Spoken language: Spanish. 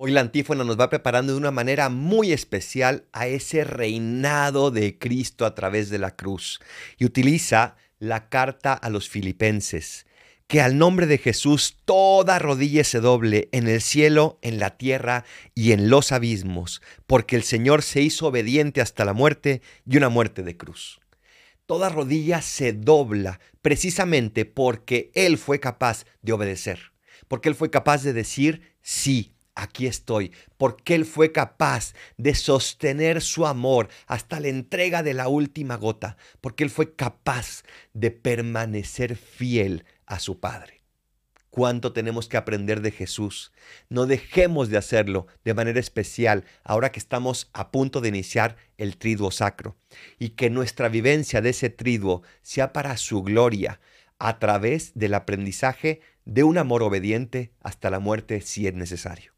Hoy la antífona nos va preparando de una manera muy especial a ese reinado de Cristo a través de la cruz y utiliza la carta a los filipenses, que al nombre de Jesús toda rodilla se doble en el cielo, en la tierra y en los abismos, porque el Señor se hizo obediente hasta la muerte y una muerte de cruz. Toda rodilla se dobla precisamente porque Él fue capaz de obedecer, porque Él fue capaz de decir sí aquí estoy, porque Él fue capaz de sostener su amor hasta la entrega de la última gota, porque Él fue capaz de permanecer fiel a su Padre. ¿Cuánto tenemos que aprender de Jesús? No dejemos de hacerlo de manera especial ahora que estamos a punto de iniciar el triduo sacro y que nuestra vivencia de ese triduo sea para su gloria a través del aprendizaje de un amor obediente hasta la muerte si es necesario.